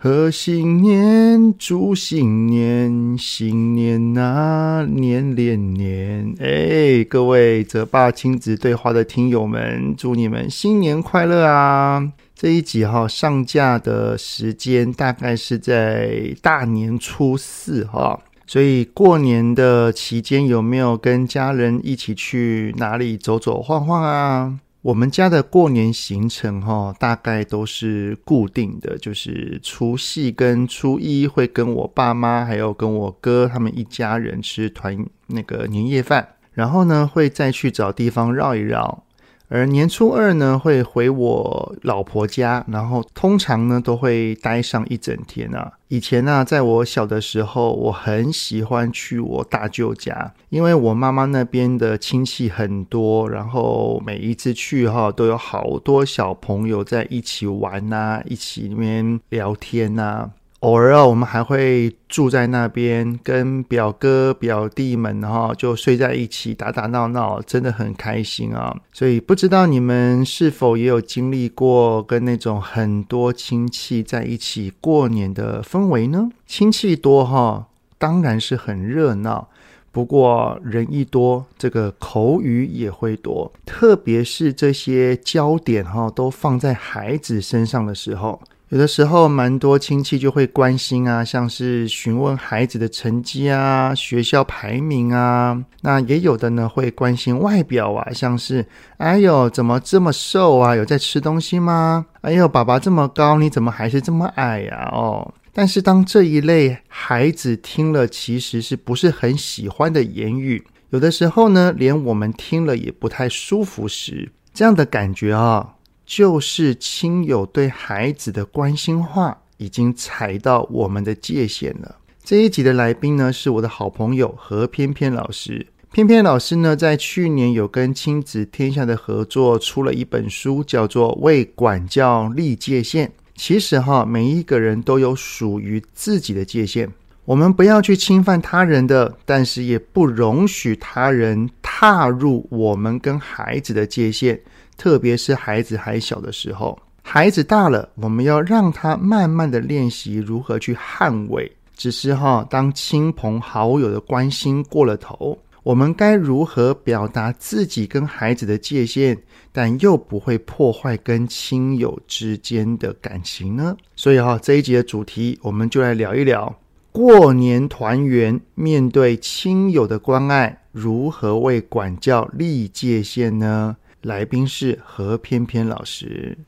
贺新年，祝新年，新年、啊，年连年。哎，各位泽爸亲子对话的听友们，祝你们新年快乐啊！这一集哈上架的时间大概是在大年初四哈，所以过年的期间有没有跟家人一起去哪里走走晃晃啊？我们家的过年行程哈大概都是固定的，就是除夕跟初一会跟我爸妈还有跟我哥他们一家人吃团那个年夜饭，然后呢会再去找地方绕一绕。而年初二呢，会回我老婆家，然后通常呢都会待上一整天啊。以前呢，在我小的时候，我很喜欢去我大舅家，因为我妈妈那边的亲戚很多，然后每一次去哈，都有好多小朋友在一起玩呐，一起里面聊天呐。偶尔啊，我们还会住在那边，跟表哥表弟们哈就睡在一起，打打闹闹，真的很开心啊。所以不知道你们是否也有经历过跟那种很多亲戚在一起过年的氛围呢？亲戚多哈，当然是很热闹。不过人一多，这个口语也会多，特别是这些焦点哈都放在孩子身上的时候。有的时候，蛮多亲戚就会关心啊，像是询问孩子的成绩啊、学校排名啊。那也有的呢，会关心外表啊，像是哎呦，怎么这么瘦啊？有在吃东西吗？哎呦，爸爸这么高，你怎么还是这么矮呀？哦，但是当这一类孩子听了其实是不是很喜欢的言语，有的时候呢，连我们听了也不太舒服时，这样的感觉啊。就是亲友对孩子的关心话已经踩到我们的界限了。这一集的来宾呢，是我的好朋友何翩翩老师。翩翩老师呢，在去年有跟亲子天下的合作出了一本书，叫做《为管教立界限》。其实哈，每一个人都有属于自己的界限，我们不要去侵犯他人的，但是也不容许他人踏入我们跟孩子的界限。特别是孩子还小的时候，孩子大了，我们要让他慢慢的练习如何去捍卫。只是哈，当亲朋好友的关心过了头，我们该如何表达自己跟孩子的界限，但又不会破坏跟亲友之间的感情呢？所以哈，这一集的主题，我们就来聊一聊过年团圆，面对亲友的关爱，如何为管教立界限呢？来宾是何翩翩老师。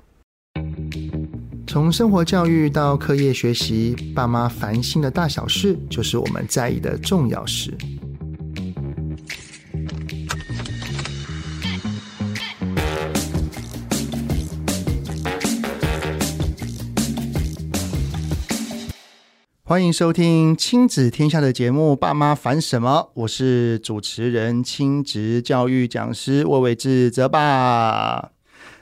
从生活教育到课业学习，爸妈烦心的大小事，就是我们在意的重要事。欢迎收听亲子天下的节目《爸妈烦什么》，我是主持人、亲职教育讲师魏伟志泽爸。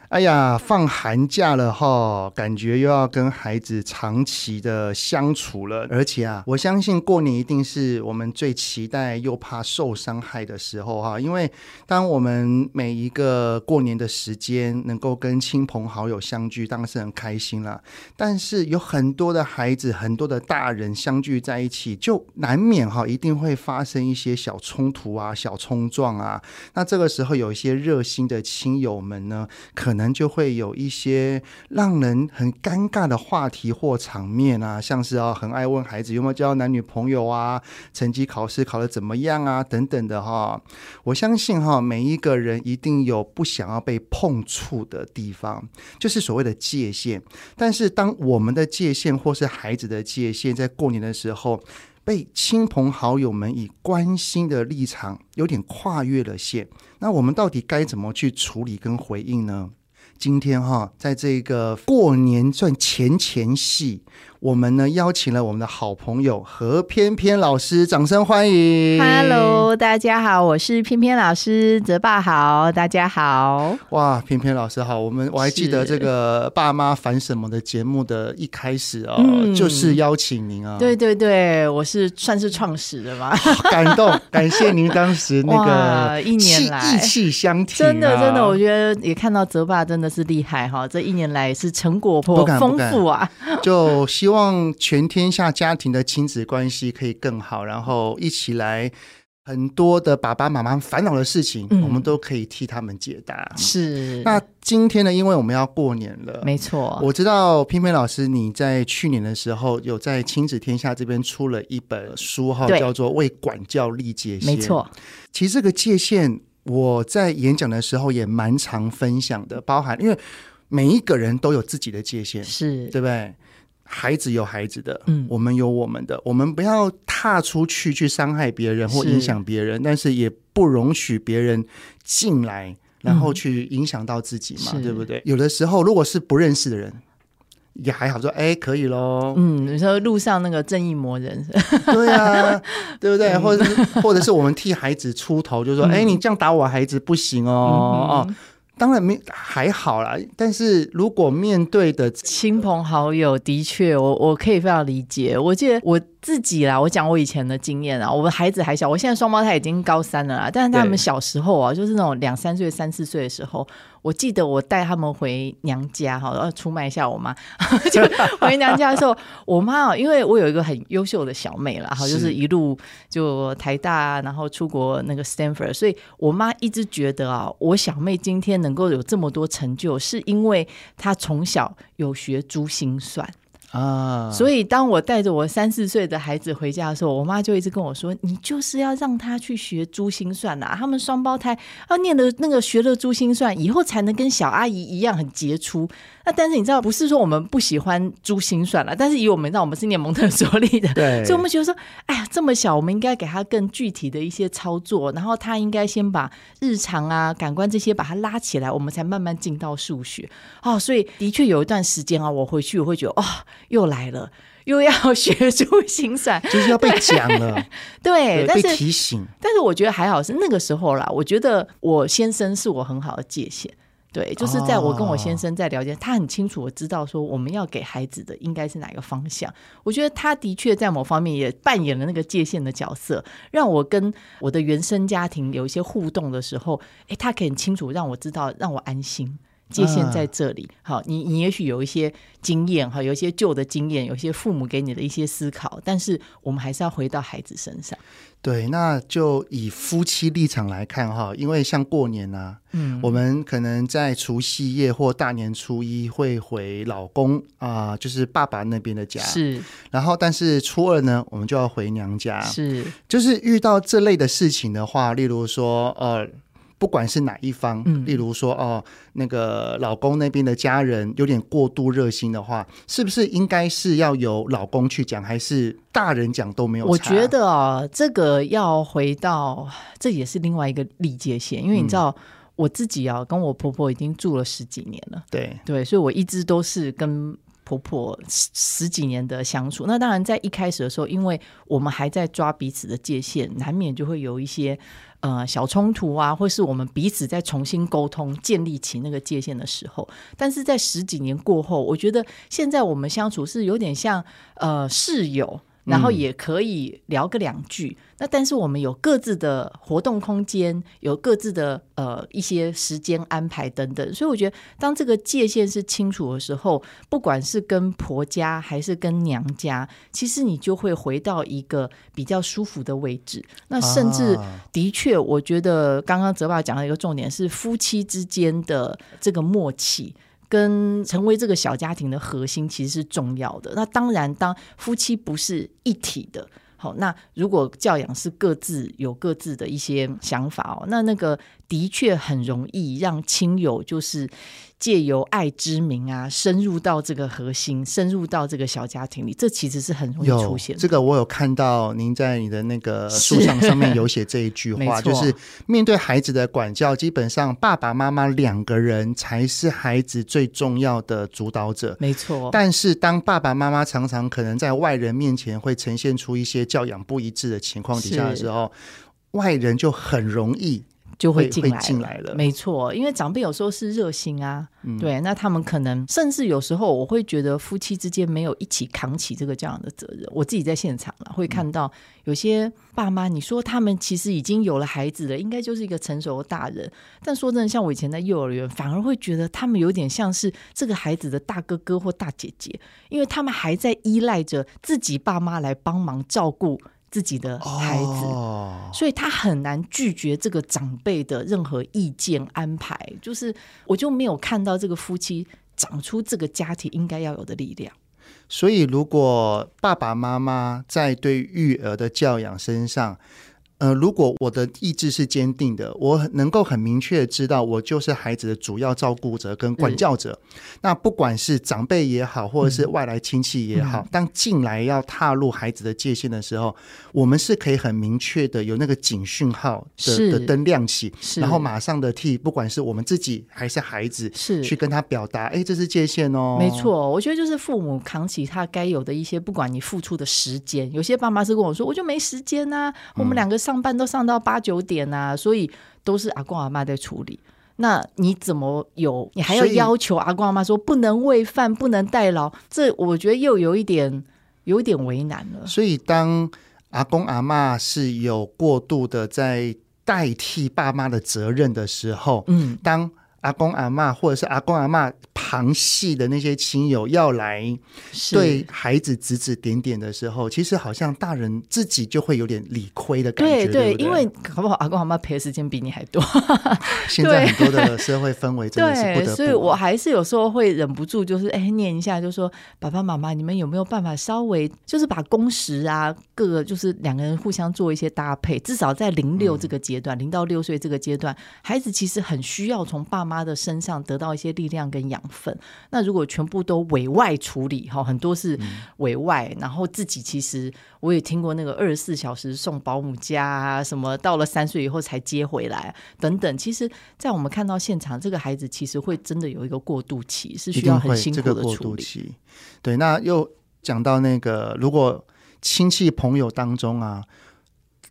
哎呀，放寒假了哈，感觉又要跟孩子长期的相处了。而且啊，我相信过年一定是我们最期待又怕受伤害的时候哈。因为当我们每一个过年的时间能够跟亲朋好友相聚，当然是很开心了。但是有很多的孩子，很多的大人相聚在一起，就难免哈，一定会发生一些小冲突啊、小冲撞啊。那这个时候，有一些热心的亲友们呢，可可能就会有一些让人很尴尬的话题或场面啊，像是啊，很爱问孩子有没有交男女朋友啊，成绩考试考得怎么样啊，等等的哈。我相信哈，每一个人一定有不想要被碰触的地方，就是所谓的界限。但是当我们的界限或是孩子的界限，在过年的时候，被亲朋好友们以关心的立场有点跨越了线，那我们到底该怎么去处理跟回应呢？今天哈，在这个过年算前前戏，我们呢邀请了我们的好朋友何翩翩老师，掌声欢迎！Hello，大家好，我是翩翩老师，泽爸好，大家好。哇，翩翩老师好，我们我还记得这个爸妈烦什么的节目的一开始哦，嗯、就是邀请您啊。对对对，我是算是创始的嘛，感动，感谢您当时那个 一年来意气相挺、啊，真的真的，我觉得也看到泽爸真的是厉害哈，这一年来是成果颇丰富啊，就希。希望全天下家庭的亲子关系可以更好，然后一起来很多的爸爸妈妈烦恼的事情，嗯、我们都可以替他们解答。是。那今天呢，因为我们要过年了，没错。我知道翩翩老师你在去年的时候有在亲子天下这边出了一本书哈，叫做《为管教立界限》。没错。其实这个界限，我在演讲的时候也蛮常分享的，包含因为每一个人都有自己的界限，是对不对？孩子有孩子的，嗯，我们有我们的，我们不要踏出去去伤害别人或影响别人，但是也不容许别人进来，然后去影响到自己嘛，嗯、对不对？有的时候，如果是不认识的人，也还好说，哎，可以喽。嗯，你说路上那个正义魔人，对啊，对不对？或者是或者是我们替孩子出头，就说，哎、嗯，你这样打我孩子不行哦，嗯、哦。当然没还好啦，但是如果面对的亲朋好友，的确，我我可以非常理解。我记得我。自己啦，我讲我以前的经验啊。我们孩子还小，我现在双胞胎已经高三了啦。但是他们小时候啊，就是那种两三岁、三四岁的时候，我记得我带他们回娘家哈，要 出卖一下我妈。就回娘家的时候，我妈哦，因为我有一个很优秀的小妹啦，哈，就是一路就台大，然后出国那个 Stanford，所以我妈一直觉得啊，我小妹今天能够有这么多成就，是因为她从小有学珠心算。啊，所以当我带着我三四岁的孩子回家的时候，我妈就一直跟我说：“你就是要让他去学珠心算呐，他们双胞胎要念的那个学了珠心算以后，才能跟小阿姨一样很杰出。”那但是你知道，不是说我们不喜欢珠心算了，但是以我们知道，我们是念蒙特梭利的，对，所以我们觉得说，哎呀，这么小，我们应该给他更具体的一些操作，然后他应该先把日常啊、感官这些把它拉起来，我们才慢慢进到数学。哦，所以的确有一段时间啊，我回去我会觉得，哦。又来了，又要 学珠心算，就是要被讲了，对，对，但是被提醒。但是我觉得还好是那个时候啦。我觉得我先生是我很好的界限，对，就是在我跟我先生在聊天，哦、他很清楚我知道说我们要给孩子的应该是哪个方向。我觉得他的确在某方面也扮演了那个界限的角色，让我跟我的原生家庭有一些互动的时候，诶，他可以很清楚让我知道，让我安心。界限在这里，好，你你也许有一些经验哈，有一些旧的经验，有一些父母给你的一些思考，但是我们还是要回到孩子身上。对，那就以夫妻立场来看哈，因为像过年啊，嗯，我们可能在除夕夜或大年初一会回老公啊，就是爸爸那边的家，是。然后，但是初二呢，我们就要回娘家，是。就是遇到这类的事情的话，例如说，呃。不管是哪一方，嗯、例如说哦，那个老公那边的家人有点过度热心的话，是不是应该是要由老公去讲，还是大人讲都没有？我觉得啊，这个要回到，这也是另外一个立界线，因为你知道、嗯、我自己啊，跟我婆婆已经住了十几年了，对。对，所以我一直都是跟婆婆十十几年的相处。那当然，在一开始的时候，因为我们还在抓彼此的界限，难免就会有一些。呃，小冲突啊，或是我们彼此在重新沟通、建立起那个界限的时候，但是在十几年过后，我觉得现在我们相处是有点像呃室友。然后也可以聊个两句，嗯、那但是我们有各自的活动空间，有各自的呃一些时间安排等等，所以我觉得当这个界限是清楚的时候，不管是跟婆家还是跟娘家，其实你就会回到一个比较舒服的位置。那甚至的确，我觉得刚刚泽爸讲的一个重点是夫妻之间的这个默契。跟成为这个小家庭的核心其实是重要的。那当然，当夫妻不是一体的，好，那如果教养是各自有各自的一些想法哦，那那个的确很容易让亲友就是借由爱之名啊，深入到这个核心，深入到这个小家庭里，这其实是很容易出现的。这个我有看到您在你的那个书上上面有写这一句话，就是面对孩子的管教，基本上爸爸妈妈两个人才是孩子最重要的主导者。没错。但是当爸爸妈妈常常可能在外人面前会呈现出一些教养不一致的情况底下的时候，外人就很容易。就会进来，进来了。没错，因为长辈有时候是热心啊，嗯、对，那他们可能甚至有时候我会觉得夫妻之间没有一起扛起这个这样的责任。我自己在现场了，会看到有些爸妈，你说他们其实已经有了孩子了，应该就是一个成熟的大人，但说真的，像我以前在幼儿园，反而会觉得他们有点像是这个孩子的大哥哥或大姐姐，因为他们还在依赖着自己爸妈来帮忙照顾。自己的孩子，哦，所以他很难拒绝这个长辈的任何意见安排。就是，我就没有看到这个夫妻长出这个家庭应该要有的力量。所以，如果爸爸妈妈在对育儿的教养身上，呃，如果我的意志是坚定的，我能够很明确的知道，我就是孩子的主要照顾者跟管教者。嗯、那不管是长辈也好，或者是外来亲戚也好，嗯、当进来要踏入孩子的界限的时候，我们是可以很明确的有那个警讯号的的灯亮起，然后马上的替不管是我们自己还是孩子，是去跟他表达，哎，这是界限哦。没错，我觉得就是父母扛起他该有的一些，不管你付出的时间，有些爸妈是跟我说，我就没时间呐、啊，我们两个。上班都上到八九点啊，所以都是阿公阿妈在处理。那你怎么有？你还要要求阿公阿妈说不能喂饭、不能代劳？这我觉得又有一点有一点为难了。所以当阿公阿妈是有过度的在代替爸妈的责任的时候，嗯，当。阿公阿嬷，或者是阿公阿嬷旁系的那些亲友要来对孩子指指点点的时候，其实好像大人自己就会有点理亏的感觉。对对，对对，因为搞不好阿公阿妈陪的时间比你还多。现在很多的社会氛围真的是不得不。所以我还是有时候会忍不住，就是哎念一下，就说爸爸妈妈，你们有没有办法稍微就是把工时啊，各个就是两个人互相做一些搭配，至少在零六这个阶段，零、嗯、到六岁这个阶段，孩子其实很需要从爸妈的身上得到一些力量跟养分。那如果全部都委外处理，哈，很多是委外，然后自己其实我也听过那个二十四小时送保姆家啊，什么到了三岁以后才接回来等等。其实，在我们看到现场，这个孩子其实会真的有一个过渡期，是需要很辛苦的处理。这个过渡期。对，那又讲到那个，如果亲戚朋友当中啊。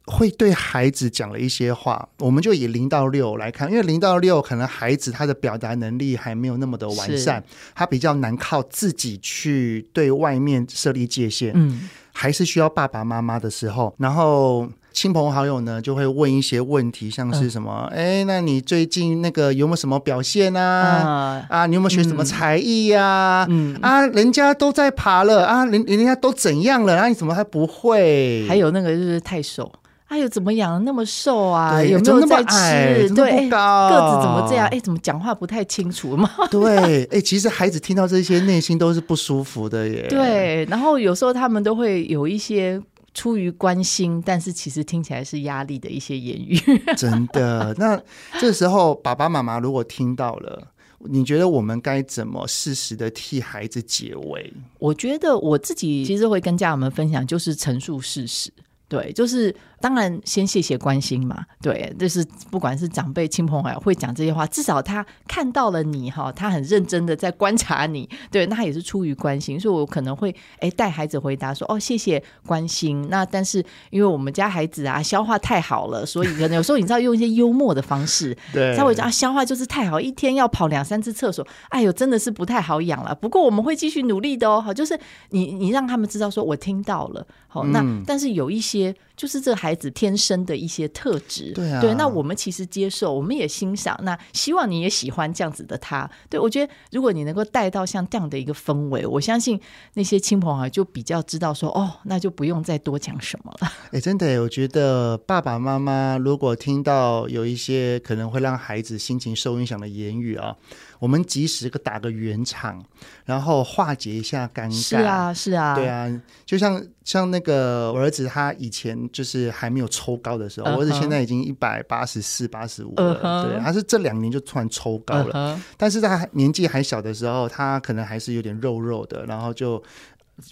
会对孩子讲了一些话，我们就以零到六来看，因为零到六可能孩子他的表达能力还没有那么的完善，他比较难靠自己去对外面设立界限，嗯，还是需要爸爸妈妈的时候，然后亲朋好友呢就会问一些问题，像是什么，哎、嗯，那你最近那个有没有什么表现啊？嗯、啊，你有没有学什么才艺呀、啊？嗯，啊，人家都在爬了啊，人人家都怎样了，啊，你怎么还不会？还有那个就是太瘦。哎呦，怎么养的那么瘦啊？有没有在吃？对，个子怎么这样？哎，怎么讲话不太清楚嘛？对，哎，其实孩子听到这些，内心都是不舒服的耶。对，然后有时候他们都会有一些出于关心，但是其实听起来是压力的一些言语。真的，那这时候爸爸妈妈如果听到了，你觉得我们该怎么适时的替孩子解围？我觉得我自己其实会跟家长们分享，就是陈述事实。对，就是。当然，先谢谢关心嘛。对，就是不管是长辈、亲朋好友会讲这些话，至少他看到了你哈，他很认真的在观察你。对，那他也是出于关心，所以我可能会哎带孩子回答说：“哦，谢谢关心。”那但是因为我们家孩子啊消化太好了，所以可能有时候你知道用一些幽默的方式，对，稍微讲啊消化就是太好，一天要跑两三次厕所，哎呦真的是不太好养了。不过我们会继续努力的哦。好，就是你你让他们知道说我听到了。好，那、嗯、但是有一些就是这个孩子天生的一些特质，对啊，对，那我们其实接受，我们也欣赏，那希望你也喜欢这样子的他。对，我觉得如果你能够带到像这样的一个氛围，我相信那些亲朋友就比较知道说，哦，那就不用再多讲什么了。哎，真的，我觉得爸爸妈妈如果听到有一些可能会让孩子心情受影响的言语啊。我们及时个打个圆场，然后化解一下尴尬。是啊，是啊，对啊，就像像那个我儿子，他以前就是还没有抽高的时候，uh huh. 我儿子现在已经一百八十四、八十五了。Uh huh. 对，他是这两年就突然抽高了，uh huh. 但是他年纪还小的时候，他可能还是有点肉肉的，然后就。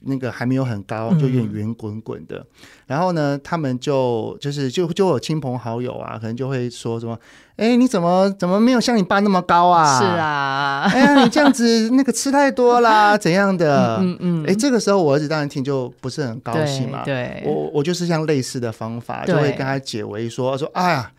那个还没有很高，就有点圆滚滚的。嗯、然后呢，他们就就是就就有亲朋好友啊，可能就会说什么：“哎，你怎么怎么没有像你爸那么高啊？”是啊，哎呀，你这样子那个吃太多啦，怎样的？嗯嗯。哎、嗯，这个时候我儿子当然听就不是很高兴嘛。对，对我我就是像类似的方法，就会跟他解围说说：“哎呀。”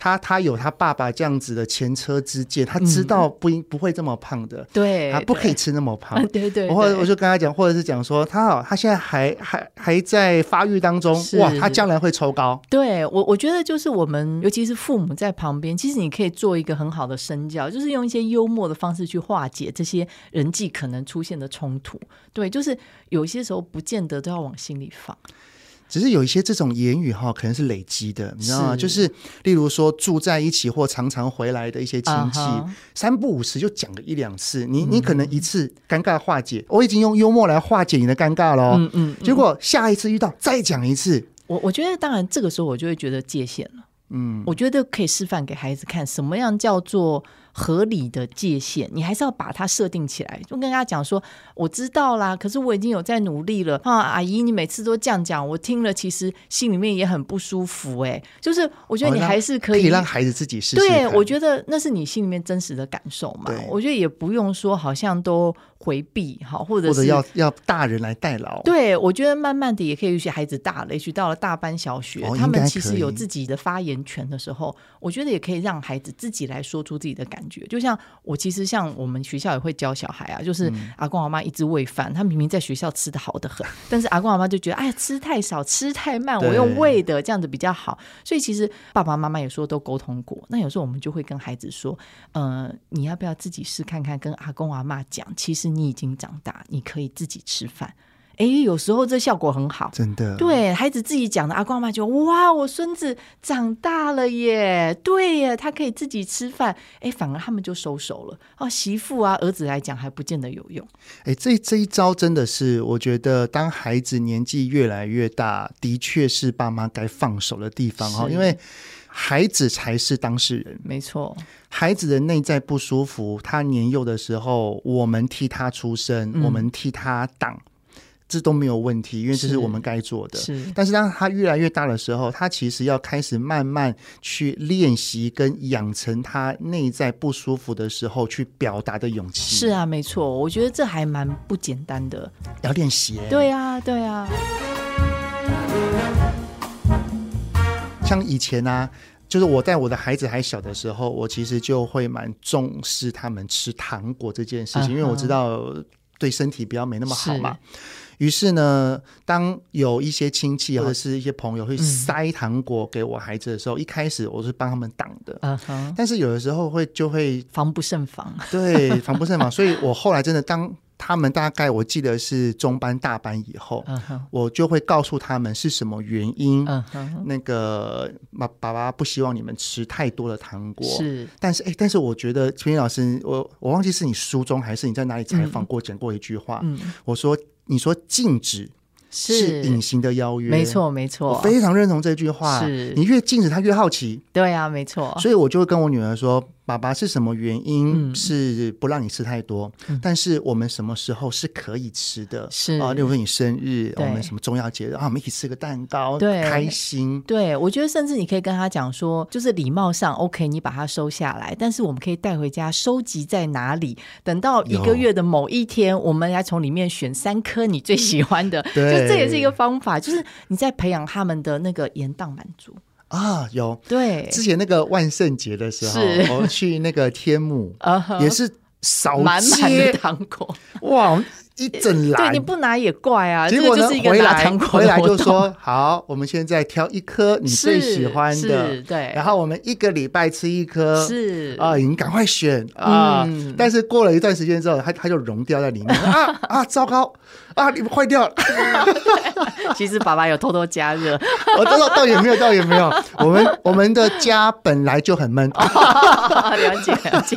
他他有他爸爸这样子的前车之鉴，他知道不应不会这么胖的，对，他不可以吃那么胖，对对，对。或者我就跟他讲，或者是讲说，他好，他现在还还还在发育当中，哇，他将来会抽高。对我，我觉得就是我们，尤其是父母在旁边，其实你可以做一个很好的身教，就是用一些幽默的方式去化解这些人际可能出现的冲突。对，就是有些时候不见得都要往心里放。只是有一些这种言语哈，可能是累积的，你知道吗？是就是例如说住在一起或常常回来的一些亲戚，uh huh. 三不五时就讲个一两次，你你可能一次尴尬化解，我已经用幽默来化解你的尴尬了，嗯嗯，结果下一次遇到再讲一次，我我觉得当然这个时候我就会觉得界限了，嗯，我觉得可以示范给孩子看什么样叫做。合理的界限，你还是要把它设定起来。就跟他讲说，我知道啦，可是我已经有在努力了啊，阿姨，你每次都这样讲，我听了其实心里面也很不舒服。哎，就是我觉得你还是可以，可以让孩子自己试试。对，我觉得那是你心里面真实的感受嘛。我觉得也不用说好像都回避哈，或者是或者要要大人来代劳。对，我觉得慢慢的也可以，有些孩子大了，也许到了大班小学，哦、他们其实有自己的发言权的时候，我觉得也可以让孩子自己来说出自己的感觉。就像我其实像我们学校也会教小孩啊，就是阿公阿妈一直喂饭，他明明在学校吃得好的很，但是阿公阿妈就觉得哎呀吃太少吃太慢，我用喂的这样子比较好。所以其实爸爸妈妈有时候都沟通过，那有时候我们就会跟孩子说，呃，你要不要自己试看看，跟阿公阿妈讲，其实你已经长大，你可以自己吃饭。哎，有时候这效果很好，真的。对孩子自己讲的，阿公阿妈就哇，我孙子长大了耶，对耶，他可以自己吃饭。哎，反而他们就收手了。哦，媳妇啊，儿子来讲还不见得有用。哎，这这一招真的是，我觉得当孩子年纪越来越大，的确是爸妈该放手的地方哈，因为孩子才是当事人。没错，孩子的内在不舒服，他年幼的时候，我们替他出声，嗯、我们替他挡。这都没有问题，因为这是我们该做的。是，是，但是当他越来越大的时候，他其实要开始慢慢去练习跟养成他内在不舒服的时候去表达的勇气。是啊，没错，我觉得这还蛮不简单的，要练习。对啊，对啊。像以前啊，就是我带我的孩子还小的时候，我其实就会蛮重视他们吃糖果这件事情，uh huh. 因为我知道对身体比较没那么好嘛。于是呢，当有一些亲戚或者是一些朋友会塞糖果给我孩子的时候，嗯、一开始我是帮他们挡的。Uh. 但是有的时候会就会防不胜防。对，防不胜防。所以我后来真的当。他们大概我记得是中班大班以后，uh huh. 我就会告诉他们是什么原因。Uh huh. 那个爸爸爸不希望你们吃太多的糖果。是，但是哎，但是我觉得青云老师，我我忘记是你书中还是你在哪里采访过讲、嗯、过一句话。嗯、我说，你说禁止。是隐形的邀约，没错没错，我非常认同这句话。是你越禁止他越好奇，对啊，没错。所以我就会跟我女儿说：“爸爸是什么原因是不让你吃太多？嗯、但是我们什么时候是可以吃的？是啊，例如说你生日，我们什么重要节日啊，我们一起吃个蛋糕，对，开心。对，我觉得甚至你可以跟他讲说，就是礼貌上 OK，你把它收下来，但是我们可以带回家收集在哪里？等到一个月的某一天，我们来从里面选三颗你最喜欢的。对。这也是一个方法，就是你在培养他们的那个延宕满足啊。有。对，之前那个万圣节的时候，是。我去那个天母，也是满满的糖果，哇！一整篮，对，你不拿也怪啊。结果呢，就是一个回来拿回来就说好，我们现在挑一颗你最喜欢的，对，然后我们一个礼拜吃一颗，是。啊，你赶快选。啊。嗯、但是过了一段时间之后，它它就溶掉在里面。啊啊，糟糕啊，你们坏掉了。其实爸爸有偷偷加热，我知道倒也没有，倒也没有。我们我们的家本来就很闷。了解了解。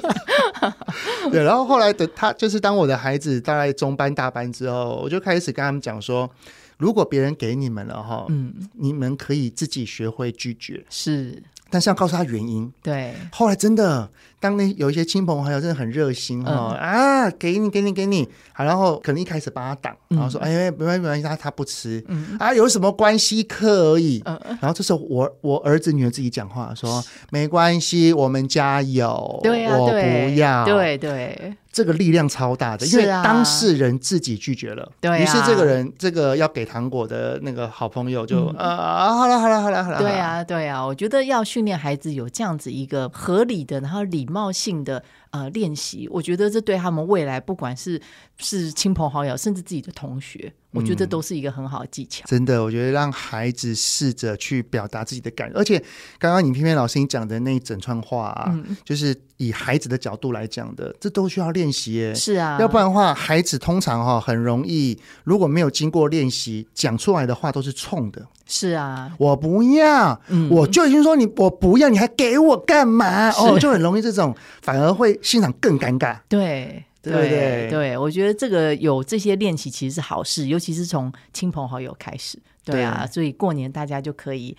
对，然后后来的他就是当我的孩子大概中班大班之后，我就开始跟他们讲说，如果别人给你们了哈，嗯，你们可以自己学会拒绝，是，但是要告诉他原因。对，后来真的。当那有一些亲朋好友真的很热心哈、嗯、啊，给你给你给你。好，然后可能一开始帮他挡，然后说、嗯、哎没关系没关系，他他不吃、嗯、啊，有什么关系？可以、嗯，然后这时候我我儿子女儿自己讲话说没关系，我们家有，对啊、我不要，对对，对，这个力量超大的，因为当事人自己拒绝了，对、啊，于是这个人这个要给糖果的那个好朋友就、嗯、啊好了好了好了好了，对啊对啊，我觉得要训练孩子有这样子一个合理的，然后礼。礼貌性的呃练习，我觉得这对他们未来，不管是是亲朋好友，甚至自己的同学，我觉得这都是一个很好的技巧。嗯、真的，我觉得让孩子试着去表达自己的感受，而且刚刚你偏偏老师你讲的那一整串话啊，嗯、就是以孩子的角度来讲的，这都需要练习耶。是啊，要不然的话，孩子通常哈很容易，如果没有经过练习，讲出来的话都是冲的。是啊，我不要，嗯、我就已经说你我不要，你还给我干嘛？哦，就很容易这种，反而会现场更尴尬。对。对对对，对，我觉得这个有这些练习其实是好事，尤其是从亲朋好友开始。对啊，对，所以过年大家就可以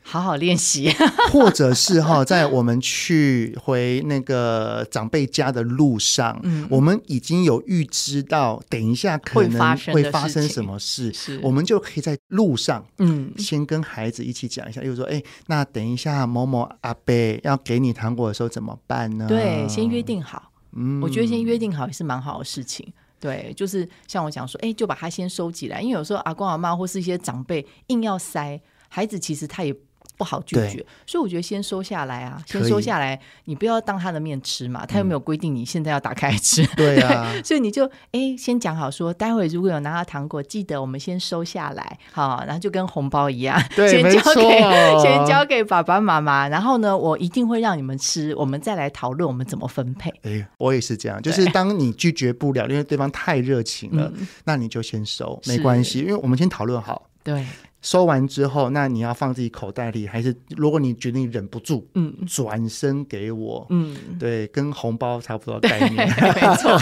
好好练习，或者是哈，在我们去回那个长辈家的路上，嗯，我们已经有预知到等一下可能会发生什么事，是，我们就可以在路上，嗯，先跟孩子一起讲一下，又说，哎，那等一下某某阿伯要给你糖果的时候怎么办呢？对，先约定好。嗯，我觉得先约定好也是蛮好的事情。对，就是像我讲说，哎，就把它先收起来，因为有时候阿公阿妈或是一些长辈硬要塞孩子，其实他也。不好拒绝，所以我觉得先收下来啊，先收下来，你不要当他的面吃嘛。他又没有规定你现在要打开吃，嗯、对啊，所以你就哎先讲好说，待会如果有拿到糖果，记得我们先收下来，好，然后就跟红包一样，对，先交给先交给爸爸妈妈，然后呢，我一定会让你们吃，我们再来讨论我们怎么分配。哎，我也是这样，就是当你拒绝不了，因为对方太热情了，嗯、那你就先收，没关系，因为我们先讨论好，对。收完之后，那你要放自己口袋里，还是如果你决定忍不住，嗯，转身给我，嗯，对，跟红包差不多概念，没错。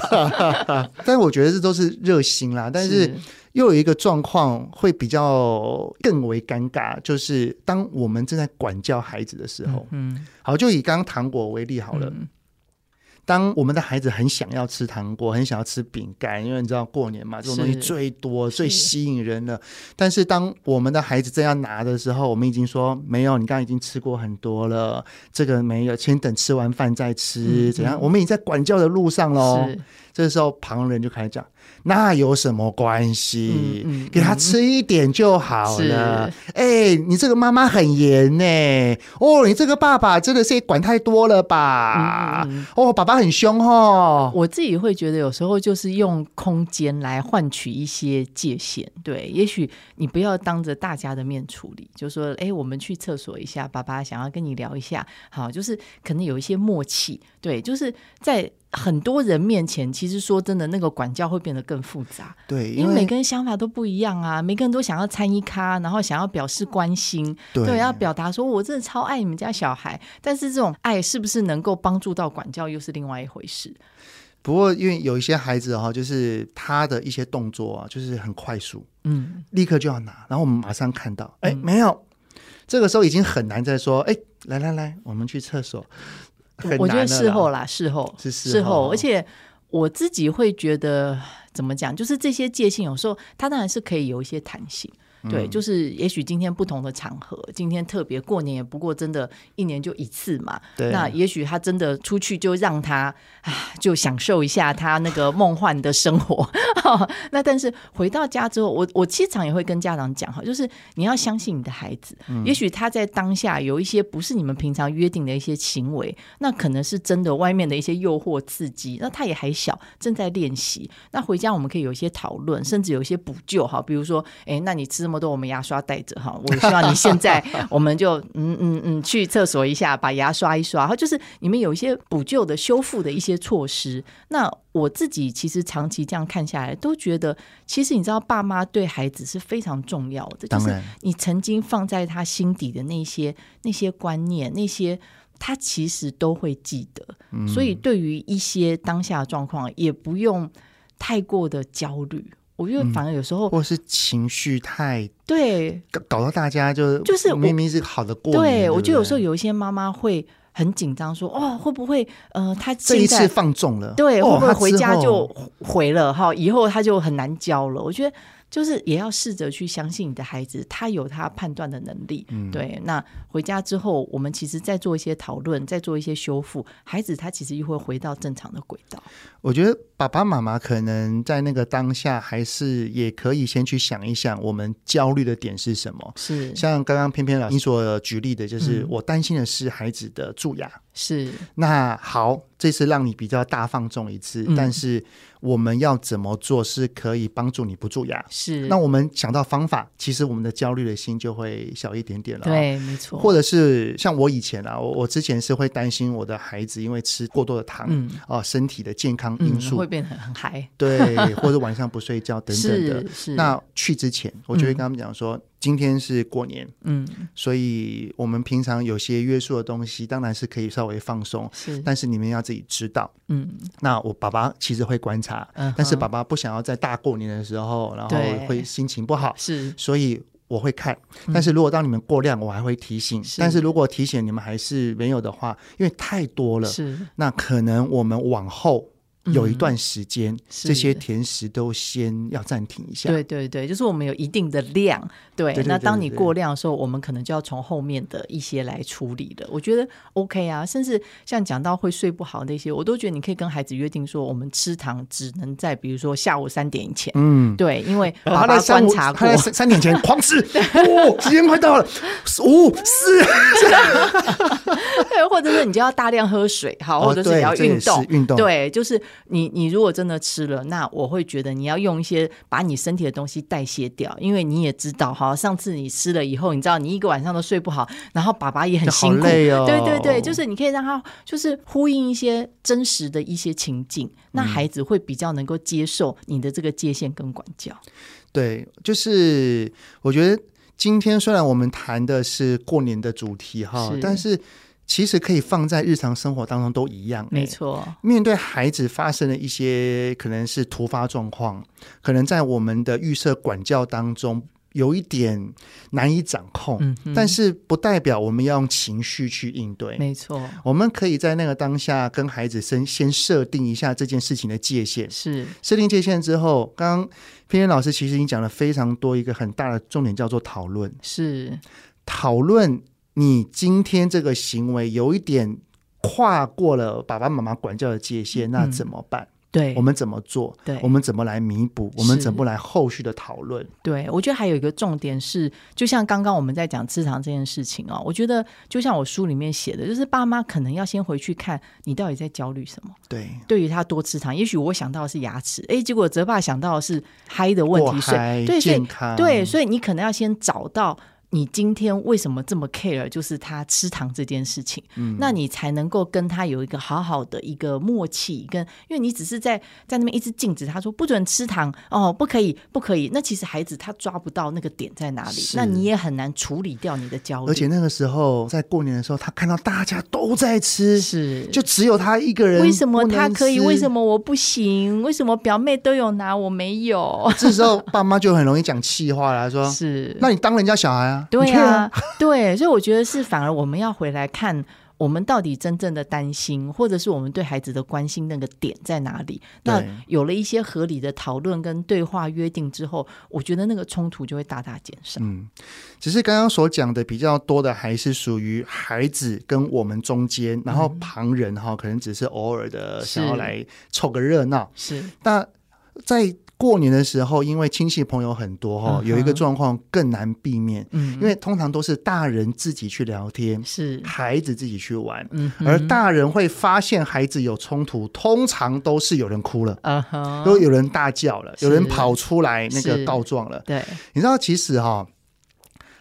但是我觉得这都是热心啦，但是又有一个状况会比较更为尴尬，就是当我们正在管教孩子的时候，嗯，好，就以刚刚糖果为例好了。嗯当我们的孩子很想要吃糖果，很想要吃饼干，因为你知道过年嘛，这种东西最多、最吸引人了。但是当我们的孩子正要拿的时候，我们已经说没有，你刚刚已经吃过很多了，这个没有，先等吃完饭再吃，嗯、怎样？我们已经在管教的路上喽。这时候旁人就开始讲。那有什么关系？嗯嗯、给他吃一点就好了。哎、欸，你这个妈妈很严呢。哦，你这个爸爸真的是管太多了吧？哦，爸爸很凶哦。我自己会觉得有时候就是用空间来换取一些界限。对，也许你不要当着大家的面处理，就说哎、欸，我们去厕所一下，爸爸想要跟你聊一下。好，就是可能有一些默契。对，就是在。很多人面前，其实说真的，那个管教会变得更复杂。对，因为每个人想法都不一样啊，每个人都想要参一咖，然后想要表示关心，对，对要表达说我真的超爱你们家小孩。但是这种爱是不是能够帮助到管教，又是另外一回事。不过，因为有一些孩子哈，就是他的一些动作啊，就是很快速，嗯，立刻就要拿，然后我们马上看到，哎，没有，这个时候已经很难再说，哎，来来来，我们去厕所。我觉得事后啦，事后是事后，事后，而且我自己会觉得怎么讲，就是这些界限有时候它当然是可以有一些弹性。对，就是也许今天不同的场合，今天特别过年，也不过真的一年就一次嘛。对，那也许他真的出去就让他啊，就享受一下他那个梦幻的生活。那但是回到家之后，我我经常也会跟家长讲哈，就是你要相信你的孩子，嗯、也许他在当下有一些不是你们平常约定的一些行为，那可能是真的外面的一些诱惑刺激，那他也还小，正在练习。那回家我们可以有一些讨论，甚至有一些补救哈，比如说，哎，那你吃这么多，我们牙刷带着哈，我希望你现在 我们就嗯嗯嗯去厕所一下，把牙刷一刷，然后，就是你们有一些补救的、修复的一些措施。那我自己其实长期这样看下来，都觉得其实你知道，爸妈对孩子是非常重要的，就是你曾经放在他心底的那些那些观念，那些他其实都会记得。嗯、所以对于一些当下状况，也不用太过的焦虑。我觉得反而有时候，或是情绪太对，搞搞到大家就就是明明是好的过年。对，我觉得有时候有一些妈妈会。很紧张，说哦，会不会呃，他这一次放纵了，对，会不会回家就回了哈？以后他就很难教了。我觉得。就是也要试着去相信你的孩子，他有他判断的能力。嗯，对。那回家之后，我们其实再做一些讨论，再做一些修复，孩子他其实又会回到正常的轨道。我觉得爸爸妈妈可能在那个当下，还是也可以先去想一想，我们焦虑的点是什么？是像刚刚偏偏老师你所举例的，就是我担心的是孩子的蛀牙。嗯、是。那好，这次让你比较大放纵一次，嗯、但是。我们要怎么做是可以帮助你不蛀牙？是。那我们想到方法，其实我们的焦虑的心就会小一点点了。对，没错。或者是像我以前啊，我我之前是会担心我的孩子因为吃过多的糖，嗯，啊，身体的健康因素、嗯、会变得很嗨。对，或者晚上不睡觉等等的。是是。那去之前，我就会跟他们讲说。嗯今天是过年，嗯，所以我们平常有些约束的东西，当然是可以稍微放松，是，但是你们要自己知道，嗯，那我爸爸其实会观察，嗯，但是爸爸不想要在大过年的时候，然后会心情不好，是，所以我会看，但是如果当你们过量，我还会提醒，但是如果提醒你们还是没有的话，因为太多了，是，那可能我们往后。有一段时间，嗯、这些甜食都先要暂停一下。对对对，就是我们有一定的量，对。对对对对，那当你过量的时候，我们可能就要从后面的一些来处理了。我觉得 OK 啊，甚至像讲到会睡不好那些，我都觉得你可以跟孩子约定说，我们吃糖只能在比如说下午三点以前。嗯，对，因为爸爸观察过，三三点前 狂吃。哦，时间快到了，五四。对，或者是你就要大量喝水，好，或者是你要运动，运动。对，就是。你你如果真的吃了，那我会觉得你要用一些把你身体的东西代谢掉，因为你也知道哈，上次你吃了以后，你知道你一个晚上都睡不好，然后爸爸也很辛苦，哦、对对对，就是你可以让他就是呼应一些真实的一些情境，那孩子会比较能够接受你的这个界限跟管教。对，就是我觉得今天虽然我们谈的是过年的主题哈，是但是。其实可以放在日常生活当中都一样，欸，没错。面对孩子发生的一些可能是突发状况，可能在我们的预设管教当中有一点难以掌控，嗯，但是不代表我们要用情绪去应对，没错。我们可以在那个当下跟孩子先先设定一下这件事情的界限，是设定界限之后，刚刚老师其实已经讲了非常多，一个很大的重点叫做讨论，是讨论。你今天这个行为有一点跨过了爸爸妈妈管教的界限，那怎么办？嗯、对，我们怎么做？对，我们怎么来弥补？我们怎么来后续的讨论？对，我觉得还有一个重点是，就像刚刚我们在讲吃糖这件事情哦，我觉得就像我书里面写的，就是爸妈可能要先回去看你到底在焦虑什么。对，对于他多吃糖，也许我想到的是牙齿，哎，结果泽爸想到的是嗨的问题，嗨对，健康，对，所以你可能要先找到。你今天为什么这么 care？就是他吃糖这件事情，嗯，那你才能够跟他有一个好好的一个默契。跟因为你只是在在那边一直禁止他说不准吃糖哦，不可以，不可以。那其实孩子他抓不到那个点在哪里，那你也很难处理掉你的焦虑。而且那个时候在过年的时候，他看到大家都在吃，是就只有他一个人。为什么他可以？为什么我不行？为什么表妹都有拿，我没有？这时候爸妈就很容易讲气话了说 是，那你当人家小孩啊？对啊，对，所以我觉得是反而我们要回来看我们到底真正的担心，或者是我们对孩子的关心那个点在哪里？那有了一些合理的讨论跟对话约定之后，我觉得那个冲突就会大大减少。嗯，只是刚刚所讲的比较多的，还是属于孩子跟我们中间，然后旁人哈，可能只是偶尔的想要来凑个热闹。是，那在。过年的时候，因为亲戚朋友很多哈，有一个状况更难避免，嗯，因为通常都是大人自己去聊天，是。孩子自己去玩，嗯，而大人会发现孩子有冲突，通常都是有人哭了，啊哈，都有人大叫了，有人跑出来那个告状了，对，你知道其实哈。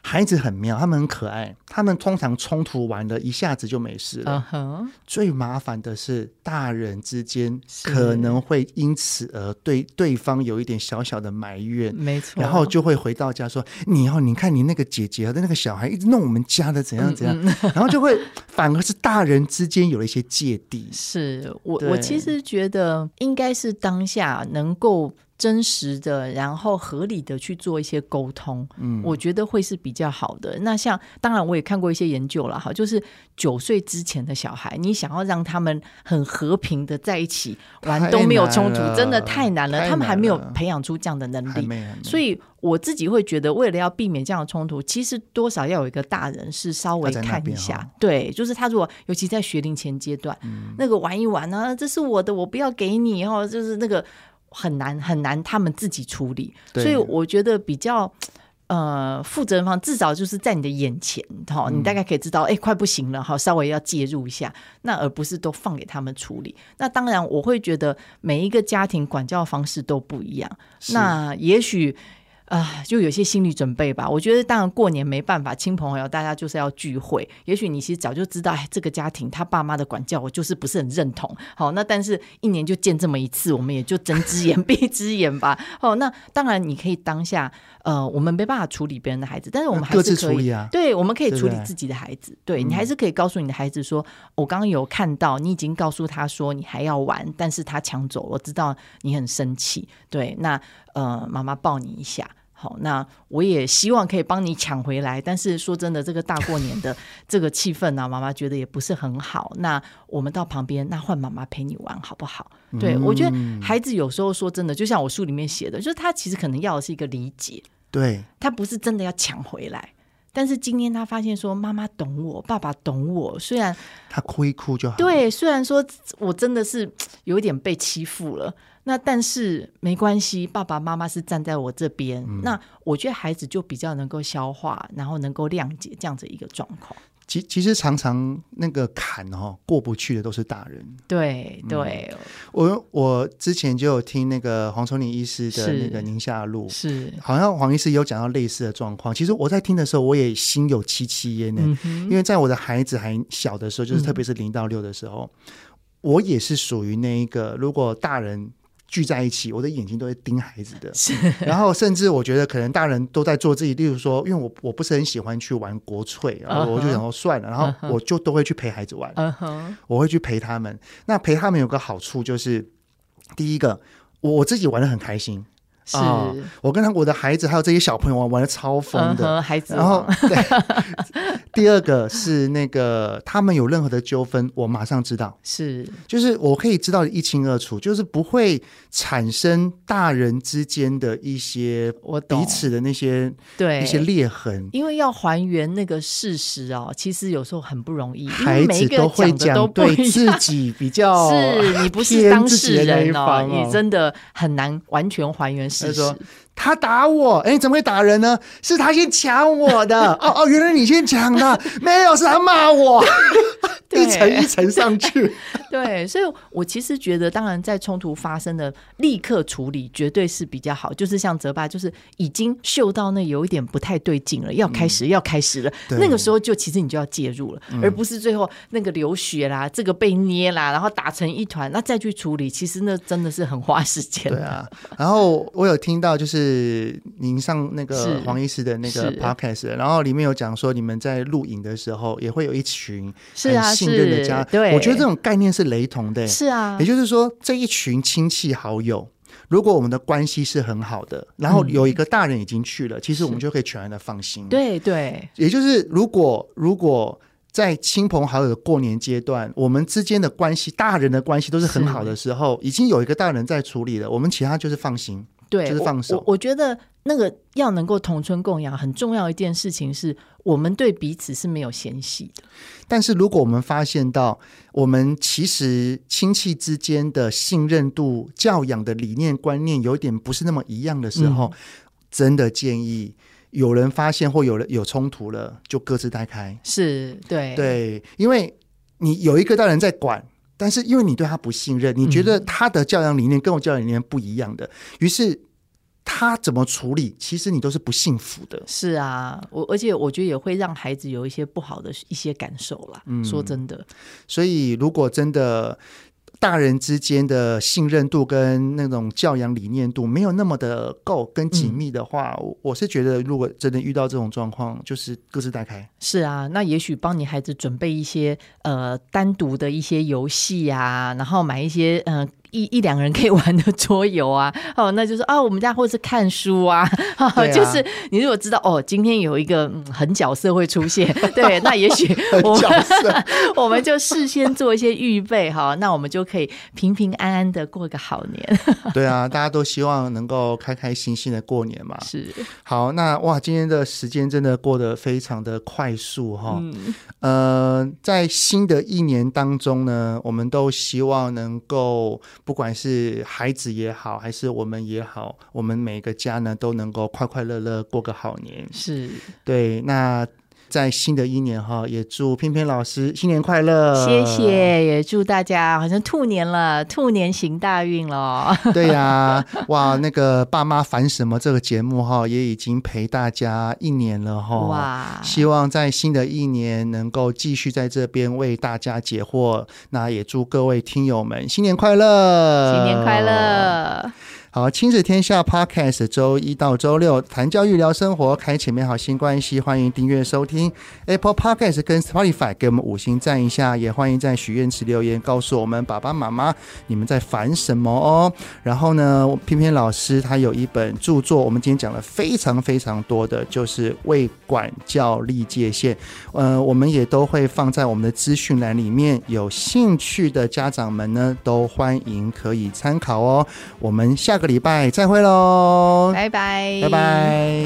孩子很妙，他们很可爱，他们通常冲突完了，一下子就没事了。Uh -huh. 最麻烦的是大人之间可能会因此而对对方有一点小小的埋怨，没错。然后就会回到家说：“你哦，你看你那个姐姐和那个小孩一直弄我们家的怎样怎样。嗯嗯” 然后就会反而是大人之间有了一些芥蒂。是我我其实觉得应该是当下能够。真实的，然后合理的去做一些沟通，嗯，我觉得会是比较好的。那像当然我也看过一些研究了哈，就是九岁之前的小孩，你想要让他们很和平的在一起玩都没有冲突，真的太难了，他们还没有培养出这样的能力。所以我自己会觉得，为了要避免这样的冲突，其实多少要有一个大人是稍微看一下，对，就是他如果尤其在学龄前阶段，嗯，那个玩一玩呢，啊，这是我的，我不要给你哦，就是那个。很难很难，他们自己处理，所以我觉得比较呃负责任方，至少就是在你的眼前，哈、嗯，你大概可以知道，哎，快不行了，哈，稍微要介入一下，那而不是都放给他们处理。那当然，我会觉得每一个家庭管教方式都不一样，那也许。啊、呃，就有些心理准备吧。我觉得，当然过年没办法，亲朋好友大家就是要聚会。也许你其实早就知道，哎，这个家庭他爸妈的管教，我就是不是很认同。好，那但是一年就见这么一次，我们也就睁只眼闭只眼吧。好，那当然你可以当下，呃，我们没办法处理别人的孩子，但是我们还是可以，啊、对，我们可以处理自己的孩子。对你还是可以告诉你的孩子说，我刚刚有看到你已经告诉他说你还要玩，但是他抢走，我知道你很生气。对，那呃，妈妈抱你一下。好，那我也希望可以帮你抢回来。但是说真的，这个大过年的 这个气氛呢、啊，妈妈觉得也不是很好。那我们到旁边，那换妈妈陪你玩好不好？嗯、对，我觉得孩子有时候说真的，就像我书里面写的，就是他其实可能要的是一个理解，对，他不是真的要抢回来。但是今天他发现说，妈妈懂我，爸爸懂我，虽然他哭一哭就好。对，虽然说我真的是有点被欺负了。那但是没关系，爸爸妈妈是站在我这边，嗯。那我觉得孩子就比较能够消化，然后能够谅解这样子一个状况。其其实常常那个坎哦过不去的都是大人。对对，嗯、我我之前就有听那个黄崇林医师的那个宁夏路，是好像黄医师有讲到类似的状况。其实我在听的时候，我也心有戚戚焉呢，因为在我的孩子还小的时候，就是特别是零到六的时候，嗯、我也是属于那一个，如果大人。聚在一起，我的眼睛都会盯孩子的，然后甚至我觉得可能大人都在做自己，例如说，因为我我不是很喜欢去玩国粹，然后我就想说算了，然后我就都会去陪孩子玩，我会去陪他们。那陪他们有个好处就是，第一个，我自己玩的很开心。是、哦，我跟他我的孩子还有这些小朋友玩玩的超疯的，嗯、孩子。然后，对 第二个是那个他们有任何的纠纷，我马上知道，是，就是我可以知道一清二楚，就是不会产生大人之间的一些我彼此的那些对。一些裂痕，因为要还原那个事实哦，其实有时候很不容易，孩子都会讲对自己比较 是你不是当事人哦，你真的很难完全还原。他说：“他打我，哎，怎么会打人呢？是他先抢我的。哦哦，原来你先抢的，没有，是他骂我。”一层一层上去，对，所以我其实觉得，当然在冲突发生的立刻处理绝对是比较好。就是像泽爸，就是已经嗅到那有一点不太对劲了，要开始要开始了，那个时候就其实你就要介入了，而不是最后那个流血啦，这个被捏啦，然后打成一团，那再去处理，其实那真的是很花时间。对啊，然后我有听到就是您上那个黄医师的那个 podcast，然后里面有讲说你们在录影的时候也会有一群是啊。信任的家，对，我觉得这种概念是雷同的。是啊，也就是说，这一群亲戚好友，如果我们的关系是很好的，然后有一个大人已经去了，嗯、其实我们就可以全然的放心。对对，也就是如果如果在亲朋好友的过年阶段，我们之间的关系，大人的关系都是很好的时候，已经有一个大人在处理了，我们其他就是放心，对，就是放手。我，我，觉得那个要能够同村共养，很重要一件事情是我们对彼此是没有嫌隙的。但是如果我们发现到，我们其实亲戚之间的信任度、教养的理念、观念有点不是那么一样的时候，嗯、真的建议。有人发现或有人有冲突了，就各自带开。是对对，因为你有一个大人在管，但是因为你对他不信任，你觉得他的教养理念跟我教养理念不一样的，于、嗯、是他怎么处理，其实你都是不幸福的。是啊，我而且我觉得也会让孩子有一些不好的一些感受啦。嗯，说真的，所以如果真的。大人之间的信任度跟那种教养理念度没有那么的够跟紧密的话，嗯，我是觉得如果真的遇到这种状况，就是各自打开。是啊，那也许帮你孩子准备一些呃单独的一些游戏啊，然后买一些嗯。呃一一两个人可以玩的桌游啊，哦，那就是啊，我们家或者是看书啊，啊就是你如果知道哦，今天有一个狠角色会出现，对，那也许我们我们就事先做一些预备哈，那我们就可以平平安安的过个好年。对啊，大家都希望能够开开心心的过年嘛。是，好，那哇，今天的时间真的过得非常的快速哈。嗯。呃，在新的一年当中呢，我们都希望能够。不管是孩子也好，还是我们也好，我们每个家呢都能够快快乐乐过个好年。是对。那在新的一年哈，也祝翩翩老师新年快乐。谢谢，也祝大家好像兔年了，兔年行大运了。对呀、啊，哇，那个爸妈烦什么？这个节目哈也已经陪大家一年了哈。哇，希望在新的一年能够继续在这边为大家解惑。那也祝各位听友们新年快乐，新年快乐。好，亲子天下 Podcast 周一到周六谈教育、聊生活，开启美好新关系。欢迎订阅收听 Apple Podcast 跟 Spotify，给我们五星赞一下。也欢迎在许愿池留言，告诉我们爸爸妈妈你们在烦什么哦。然后呢，偏偏老师他有一本著作，我们今天讲了非常非常多的，就是为管教立界限。呃，我们也都会放在我们的资讯栏里面，有兴趣的家长们呢，都欢迎可以参考哦。我们下个礼拜再会喽！拜拜，拜拜。